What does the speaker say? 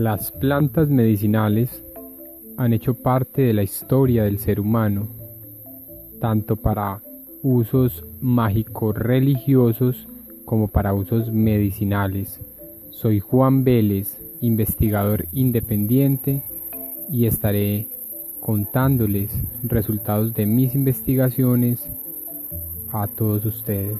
Las plantas medicinales han hecho parte de la historia del ser humano, tanto para usos mágicos religiosos como para usos medicinales. Soy Juan Vélez, investigador independiente, y estaré contándoles resultados de mis investigaciones a todos ustedes.